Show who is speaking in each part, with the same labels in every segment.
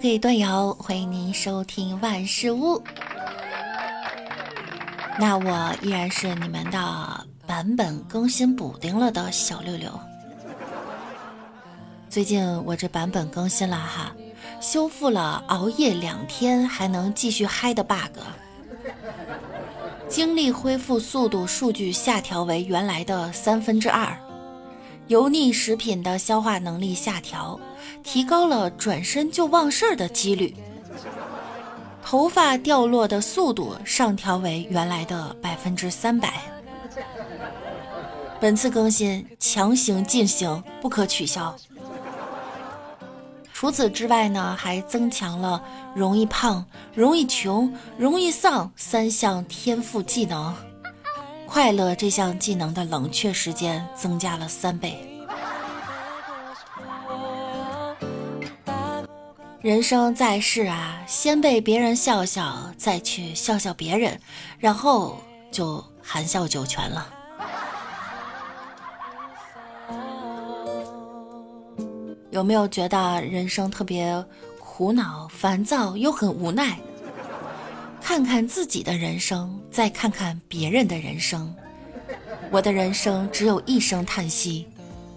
Speaker 1: 可以断瑶，欢迎您收听万事屋。那我依然是你们的版本更新补丁了的小六六。最近我这版本更新了哈，修复了熬夜两天还能继续嗨的 bug，精力恢复速度数据下调为原来的三分之二。油腻食品的消化能力下调，提高了转身就忘事儿的几率。头发掉落的速度上调为原来的百分之三百。本次更新强行进行，不可取消。除此之外呢，还增强了容易胖、容易穷、容易丧三项天赋技能。快乐这项技能的冷却时间增加了三倍。人生在世啊，先被别人笑笑，再去笑笑别人，然后就含笑九泉了。有没有觉得人生特别苦恼、烦躁又很无奈？看看自己的人生，再看看别人的人生，我的人生只有一声叹息，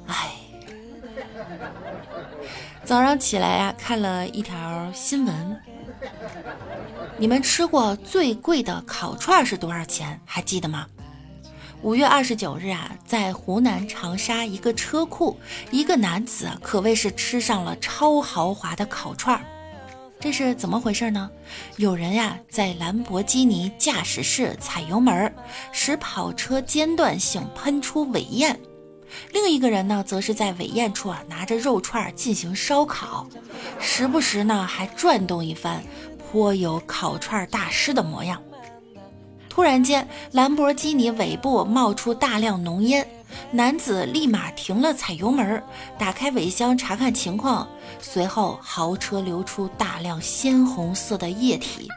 Speaker 1: 唉。早上起来呀，看了一条新闻，你们吃过最贵的烤串是多少钱？还记得吗？五月二十九日啊，在湖南长沙一个车库，一个男子可谓是吃上了超豪华的烤串儿。这是怎么回事呢？有人呀在兰博基尼驾驶室踩油门，使跑车间断性喷出尾焰；另一个人呢，则是在尾焰处啊拿着肉串进行烧烤，时不时呢还转动一番，颇有烤串大师的模样。突然间，兰博基尼尾部冒出大量浓烟。男子立马停了踩油门，打开尾箱查看情况，随后豪车流出大量鲜红色的液体。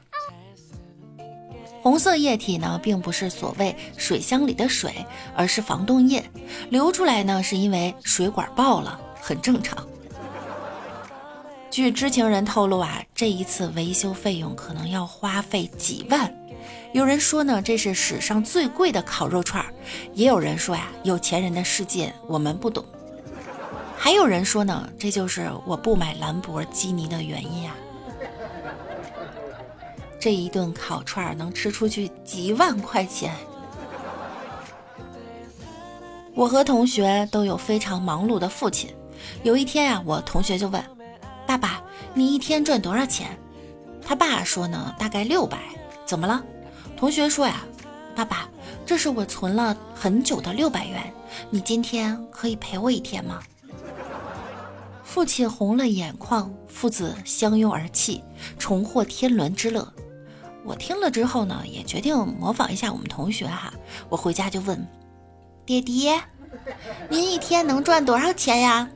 Speaker 1: 红色液体呢，并不是所谓水箱里的水，而是防冻液。流出来呢，是因为水管爆了，很正常。据知情人透露啊，这一次维修费用可能要花费几万。有人说呢，这是史上最贵的烤肉串儿；也有人说呀，有钱人的世界我们不懂；还有人说呢，这就是我不买兰博基尼的原因啊。这一顿烤串能吃出去几万块钱。我和同学都有非常忙碌的父亲。有一天啊，我同学就问：“爸爸，你一天赚多少钱？”他爸说呢，大概六百。怎么了？同学说呀，爸爸，这是我存了很久的六百元，你今天可以陪我一天吗？父亲红了眼眶，父子相拥而泣，重获天伦之乐。我听了之后呢，也决定模仿一下我们同学哈。我回家就问爹爹，您一天能赚多少钱呀？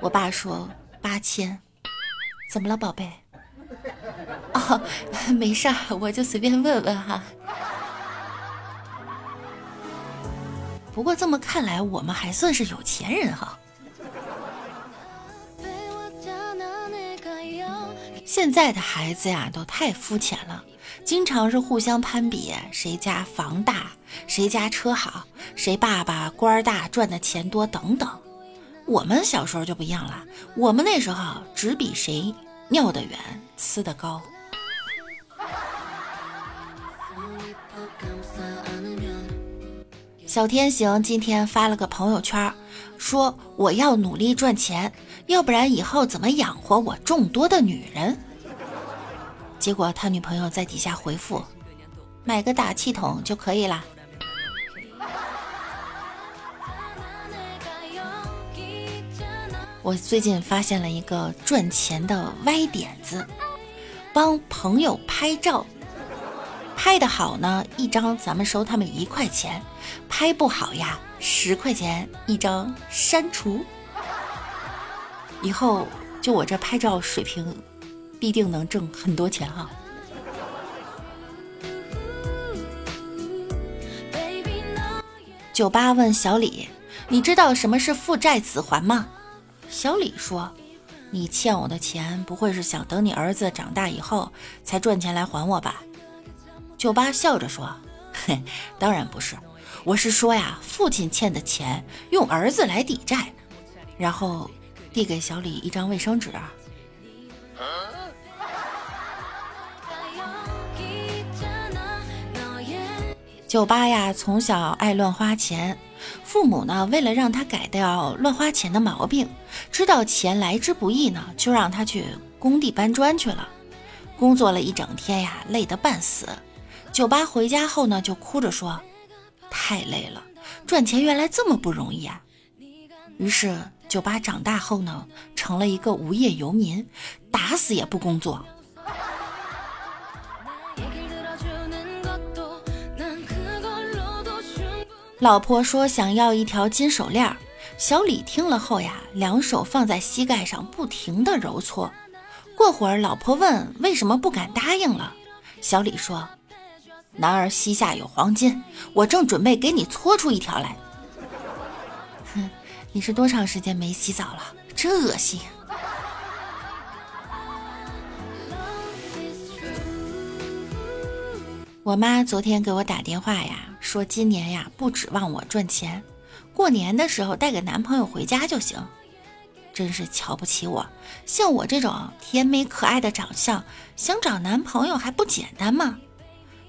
Speaker 1: 我爸说八千。怎么了，宝贝？哦，没事儿，我就随便问问哈。不过这么看来，我们还算是有钱人哈。现在的孩子呀，都太肤浅了，经常是互相攀比，谁家房大，谁家车好，谁爸爸官大，赚的钱多等等。我们小时候就不一样了，我们那时候只比谁尿得远，呲得高。小天行今天发了个朋友圈，说我要努力赚钱，要不然以后怎么养活我众多的女人？结果他女朋友在底下回复：“买个打气筒就可以了。”我最近发现了一个赚钱的歪点子，帮朋友拍照。拍的好呢，一张咱们收他们一块钱；拍不好呀，十块钱一张，删除。以后就我这拍照水平，必定能挣很多钱哈。酒吧问小李：“你知道什么是负债子还吗？”小李说：“你欠我的钱，不会是想等你儿子长大以后才赚钱来还我吧？”酒吧笑着说：“嘿，当然不是，我是说呀，父亲欠的钱用儿子来抵债。”然后递给小李一张卫生纸。酒吧呀，从小爱乱花钱，父母呢，为了让他改掉乱花钱的毛病，知道钱来之不易呢，就让他去工地搬砖去了。工作了一整天呀，累得半死。酒吧回家后呢，就哭着说：“太累了，赚钱原来这么不容易啊！”于是，酒吧长大后呢，成了一个无业游民，打死也不工作。老婆说想要一条金手链，小李听了后呀，两手放在膝盖上，不停的揉搓。过会儿，老婆问为什么不敢答应了，小李说：“男儿膝下有黄金，我正准备给你搓出一条来。”你是多长时间没洗澡了？真恶心。我妈昨天给我打电话呀，说今年呀不指望我赚钱，过年的时候带个男朋友回家就行。真是瞧不起我，像我这种甜美可爱的长相，想找男朋友还不简单吗？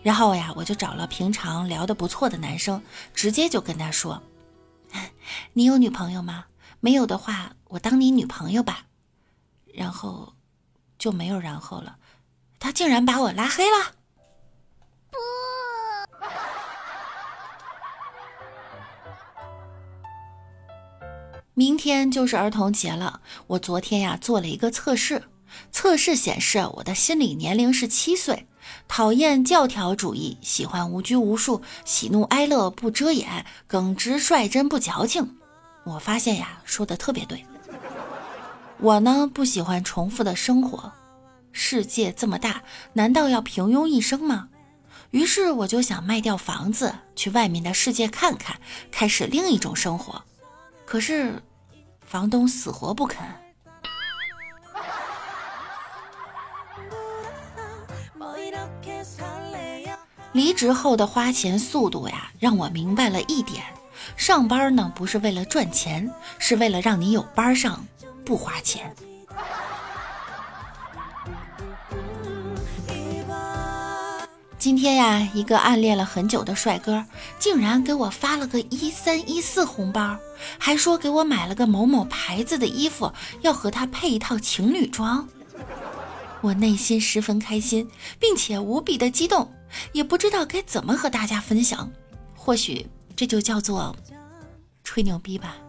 Speaker 1: 然后呀，我就找了平常聊得不错的男生，直接就跟他说：“ 你有女朋友吗？没有的话，我当你女朋友吧。”然后就没有然后了，他竟然把我拉黑了。明天就是儿童节了，我昨天呀做了一个测试，测试显示我的心理年龄是七岁，讨厌教条主义，喜欢无拘无束，喜怒哀乐不遮掩，耿直率真不矫情。我发现呀，说的特别对。我呢不喜欢重复的生活，世界这么大，难道要平庸一生吗？于是我就想卖掉房子，去外面的世界看看，开始另一种生活。可是。房东死活不肯。离职后的花钱速度呀，让我明白了一点：上班呢不是为了赚钱，是为了让你有班上，不花钱。今天呀，一个暗恋了很久的帅哥，竟然给我发了个一三一四红包，还说给我买了个某某牌子的衣服，要和他配一套情侣装。我内心十分开心，并且无比的激动，也不知道该怎么和大家分享。或许这就叫做吹牛逼吧。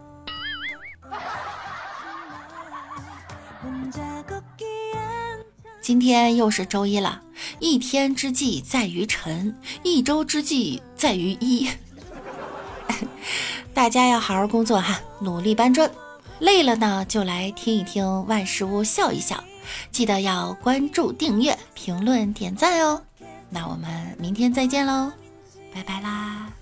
Speaker 1: 今天又是周一了，一天之计在于晨，一周之计在于一。大家要好好工作哈，努力搬砖。累了呢，就来听一听万事屋笑一笑。记得要关注、订阅、评论、点赞哦。那我们明天再见喽，拜拜啦。